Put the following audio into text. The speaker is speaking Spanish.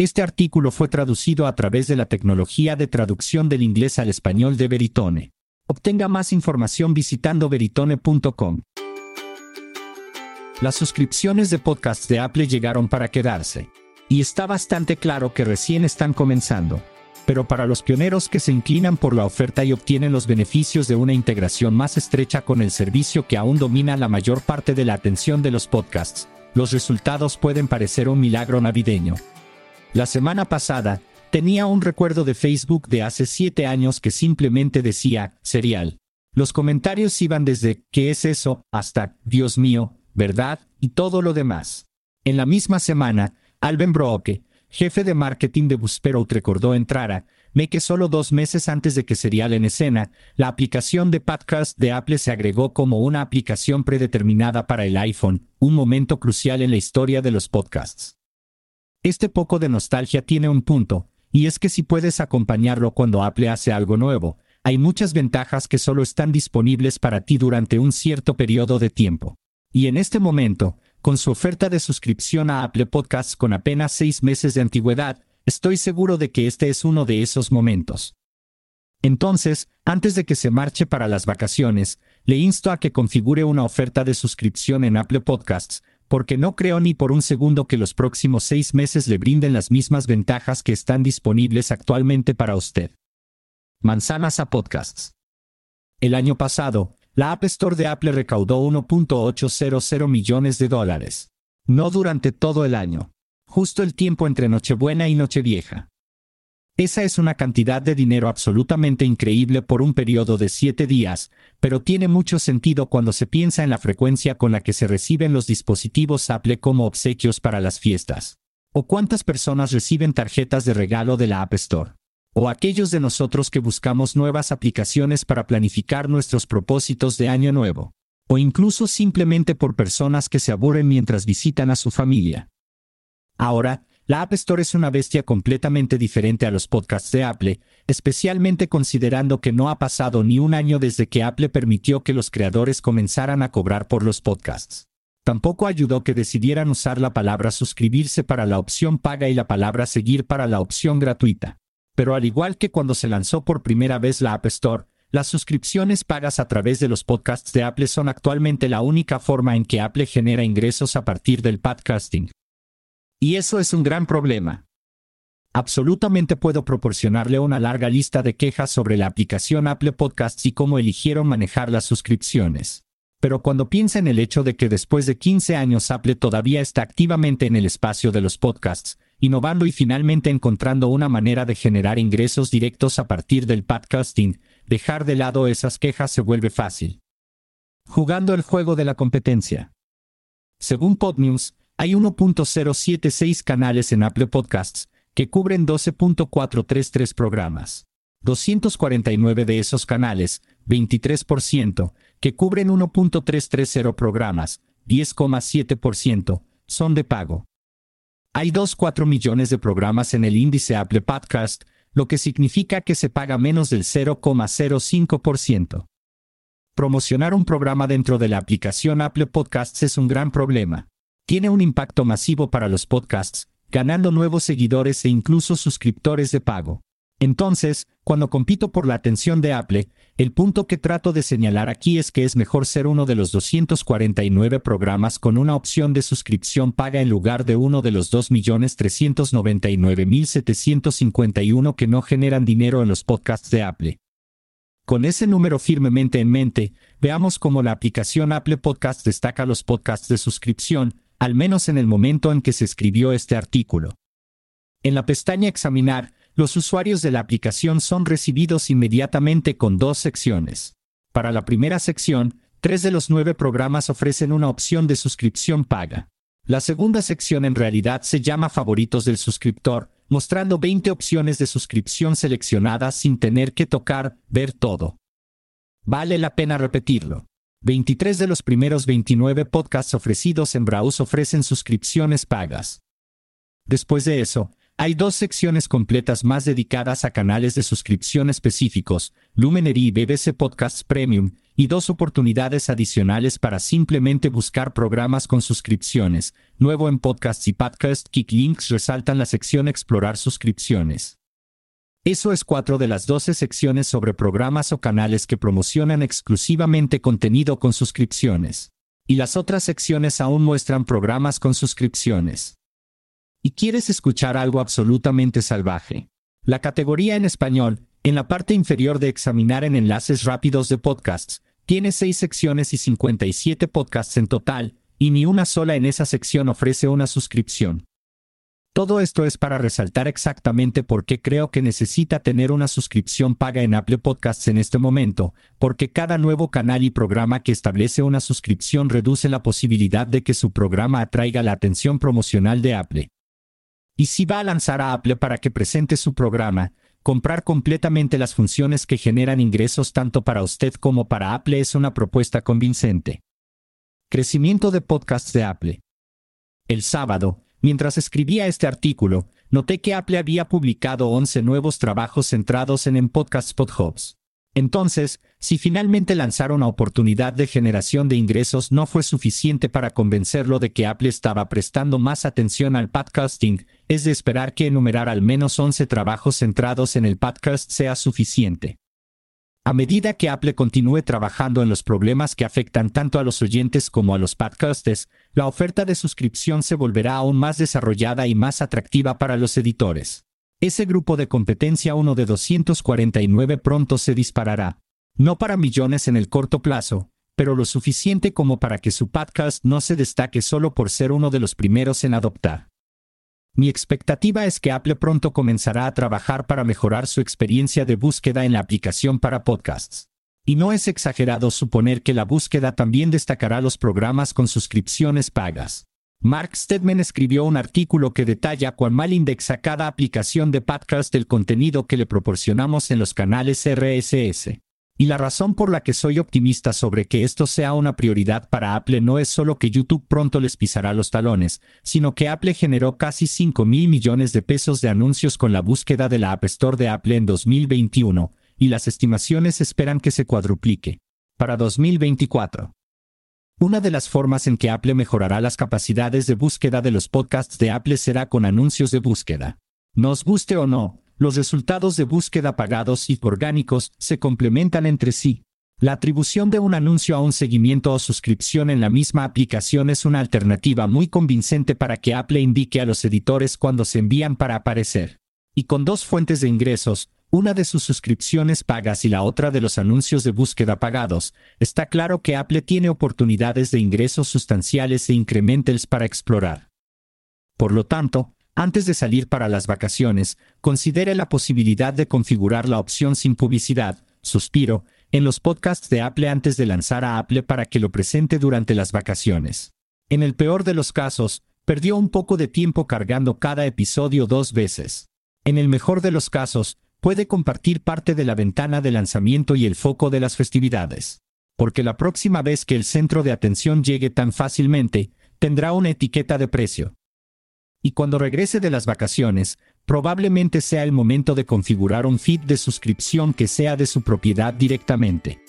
Este artículo fue traducido a través de la tecnología de traducción del inglés al español de Veritone. Obtenga más información visitando veritone.com. Las suscripciones de podcasts de Apple llegaron para quedarse. Y está bastante claro que recién están comenzando. Pero para los pioneros que se inclinan por la oferta y obtienen los beneficios de una integración más estrecha con el servicio que aún domina la mayor parte de la atención de los podcasts, los resultados pueden parecer un milagro navideño. La semana pasada, tenía un recuerdo de Facebook de hace siete años que simplemente decía, serial. Los comentarios iban desde, ¿qué es eso?, hasta, Dios mío, ¿verdad? y todo lo demás. En la misma semana, Alben Broke, jefe de marketing de Buzzsprout recordó entrara, me que solo dos meses antes de que Serial en escena, la aplicación de podcast de Apple se agregó como una aplicación predeterminada para el iPhone, un momento crucial en la historia de los podcasts. Este poco de nostalgia tiene un punto, y es que si puedes acompañarlo cuando Apple hace algo nuevo, hay muchas ventajas que solo están disponibles para ti durante un cierto periodo de tiempo. Y en este momento, con su oferta de suscripción a Apple Podcasts con apenas seis meses de antigüedad, estoy seguro de que este es uno de esos momentos. Entonces, antes de que se marche para las vacaciones, le insto a que configure una oferta de suscripción en Apple Podcasts, porque no creo ni por un segundo que los próximos seis meses le brinden las mismas ventajas que están disponibles actualmente para usted. Manzanas a Podcasts. El año pasado, la App Store de Apple recaudó 1.800 millones de dólares. No durante todo el año. Justo el tiempo entre Nochebuena y Nochevieja. Esa es una cantidad de dinero absolutamente increíble por un periodo de siete días, pero tiene mucho sentido cuando se piensa en la frecuencia con la que se reciben los dispositivos Apple como obsequios para las fiestas. O cuántas personas reciben tarjetas de regalo de la App Store o aquellos de nosotros que buscamos nuevas aplicaciones para planificar nuestros propósitos de año nuevo, o incluso simplemente por personas que se aburren mientras visitan a su familia. Ahora, la App Store es una bestia completamente diferente a los podcasts de Apple, especialmente considerando que no ha pasado ni un año desde que Apple permitió que los creadores comenzaran a cobrar por los podcasts. Tampoco ayudó que decidieran usar la palabra suscribirse para la opción paga y la palabra seguir para la opción gratuita. Pero al igual que cuando se lanzó por primera vez la App Store, las suscripciones pagas a través de los podcasts de Apple son actualmente la única forma en que Apple genera ingresos a partir del podcasting. Y eso es un gran problema. Absolutamente puedo proporcionarle una larga lista de quejas sobre la aplicación Apple Podcasts y cómo eligieron manejar las suscripciones. Pero cuando piensa en el hecho de que después de 15 años Apple todavía está activamente en el espacio de los podcasts, innovando y finalmente encontrando una manera de generar ingresos directos a partir del podcasting, dejar de lado esas quejas se vuelve fácil. Jugando el juego de la competencia. Según Podnews, hay 1.076 canales en Apple Podcasts, que cubren 12.433 programas. 249 de esos canales, 23%, que cubren 1.330 programas, 10,7%, son de pago. Hay 2,4 millones de programas en el índice Apple Podcast, lo que significa que se paga menos del 0,05%. Promocionar un programa dentro de la aplicación Apple Podcasts es un gran problema. Tiene un impacto masivo para los podcasts, ganando nuevos seguidores e incluso suscriptores de pago. Entonces, cuando compito por la atención de Apple, el punto que trato de señalar aquí es que es mejor ser uno de los 249 programas con una opción de suscripción paga en lugar de uno de los 2.399.751 que no generan dinero en los podcasts de Apple. Con ese número firmemente en mente, veamos cómo la aplicación Apple Podcast destaca los podcasts de suscripción, al menos en el momento en que se escribió este artículo. En la pestaña Examinar, los usuarios de la aplicación son recibidos inmediatamente con dos secciones. Para la primera sección, tres de los nueve programas ofrecen una opción de suscripción paga. La segunda sección en realidad se llama Favoritos del suscriptor, mostrando 20 opciones de suscripción seleccionadas sin tener que tocar, ver todo. Vale la pena repetirlo. 23 de los primeros 29 podcasts ofrecidos en Browse ofrecen suscripciones pagas. Después de eso, hay dos secciones completas más dedicadas a canales de suscripción específicos, Luminary y BBC Podcasts Premium, y dos oportunidades adicionales para simplemente buscar programas con suscripciones. Nuevo en Podcasts y Podcast Kick Links resaltan la sección Explorar suscripciones. Eso es cuatro de las doce secciones sobre programas o canales que promocionan exclusivamente contenido con suscripciones. Y las otras secciones aún muestran programas con suscripciones y quieres escuchar algo absolutamente salvaje. La categoría en español, en la parte inferior de examinar en enlaces rápidos de podcasts, tiene seis secciones y 57 podcasts en total, y ni una sola en esa sección ofrece una suscripción. Todo esto es para resaltar exactamente por qué creo que necesita tener una suscripción paga en Apple Podcasts en este momento, porque cada nuevo canal y programa que establece una suscripción reduce la posibilidad de que su programa atraiga la atención promocional de Apple. Y si va a lanzar a Apple para que presente su programa, comprar completamente las funciones que generan ingresos tanto para usted como para Apple es una propuesta convincente. Crecimiento de podcasts de Apple. El sábado, mientras escribía este artículo, noté que Apple había publicado 11 nuevos trabajos centrados en, en Podcast Podhubs. Entonces, si finalmente lanzar una oportunidad de generación de ingresos no fue suficiente para convencerlo de que Apple estaba prestando más atención al podcasting, es de esperar que enumerar al menos 11 trabajos centrados en el podcast sea suficiente. A medida que Apple continúe trabajando en los problemas que afectan tanto a los oyentes como a los podcasters, la oferta de suscripción se volverá aún más desarrollada y más atractiva para los editores. Ese grupo de competencia 1 de 249 pronto se disparará. No para millones en el corto plazo, pero lo suficiente como para que su podcast no se destaque solo por ser uno de los primeros en adoptar. Mi expectativa es que Apple pronto comenzará a trabajar para mejorar su experiencia de búsqueda en la aplicación para podcasts. Y no es exagerado suponer que la búsqueda también destacará los programas con suscripciones pagas. Mark Stedman escribió un artículo que detalla cuán mal indexa cada aplicación de podcast el contenido que le proporcionamos en los canales RSS. Y la razón por la que soy optimista sobre que esto sea una prioridad para Apple no es solo que YouTube pronto les pisará los talones, sino que Apple generó casi 5 mil millones de pesos de anuncios con la búsqueda de la App Store de Apple en 2021, y las estimaciones esperan que se cuadruplique. Para 2024. Una de las formas en que Apple mejorará las capacidades de búsqueda de los podcasts de Apple será con anuncios de búsqueda. Nos guste o no, los resultados de búsqueda pagados y orgánicos se complementan entre sí. La atribución de un anuncio a un seguimiento o suscripción en la misma aplicación es una alternativa muy convincente para que Apple indique a los editores cuando se envían para aparecer. Y con dos fuentes de ingresos, una de sus suscripciones pagas y la otra de los anuncios de búsqueda pagados, está claro que Apple tiene oportunidades de ingresos sustanciales e incrementals para explorar. Por lo tanto, antes de salir para las vacaciones, considere la posibilidad de configurar la opción sin publicidad, suspiro, en los podcasts de Apple antes de lanzar a Apple para que lo presente durante las vacaciones. En el peor de los casos, perdió un poco de tiempo cargando cada episodio dos veces. En el mejor de los casos, puede compartir parte de la ventana de lanzamiento y el foco de las festividades. Porque la próxima vez que el centro de atención llegue tan fácilmente, tendrá una etiqueta de precio. Y cuando regrese de las vacaciones, probablemente sea el momento de configurar un feed de suscripción que sea de su propiedad directamente.